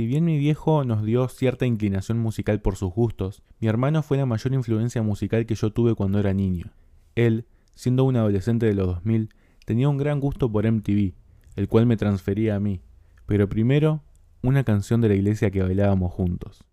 Si bien mi viejo nos dio cierta inclinación musical por sus gustos, mi hermano fue la mayor influencia musical que yo tuve cuando era niño. Él, siendo un adolescente de los 2000, tenía un gran gusto por MTV, el cual me transfería a mí, pero primero una canción de la iglesia que bailábamos juntos.